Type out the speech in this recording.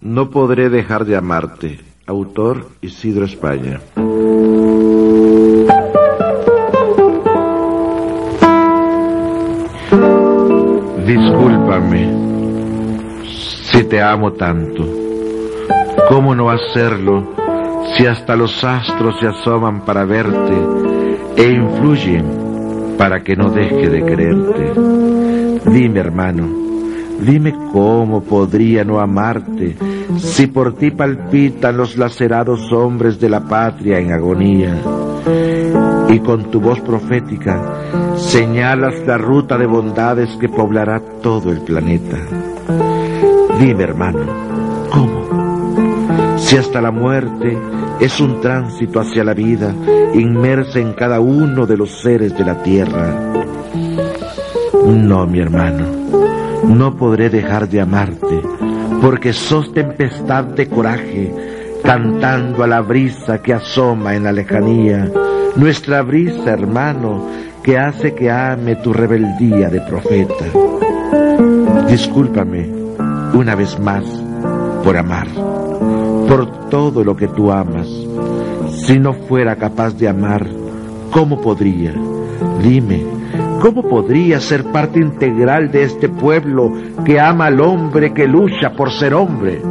No podré dejar de amarte. Autor Isidro España. Discúlpame si te amo tanto. ¿Cómo no hacerlo si hasta los astros se asoman para verte e influyen para que no deje de quererte? Dime, hermano, dime cómo podría no amarte si por ti palpitan los lacerados hombres de la patria en agonía y con tu voz profética señalas la ruta de bondades que poblará todo el planeta. Dime, hermano, ¿cómo? Si hasta la muerte es un tránsito hacia la vida inmersa en cada uno de los seres de la tierra. No, mi hermano, no podré dejar de amarte, porque sos tempestad de coraje, cantando a la brisa que asoma en la lejanía, nuestra brisa, hermano, que hace que ame tu rebeldía de profeta. Discúlpame una vez más por amar, por todo lo que tú amas. Si no fuera capaz de amar, ¿cómo podría? Dime, ¿cómo podría ser parte integral de este pueblo que ama al hombre que lucha por ser hombre?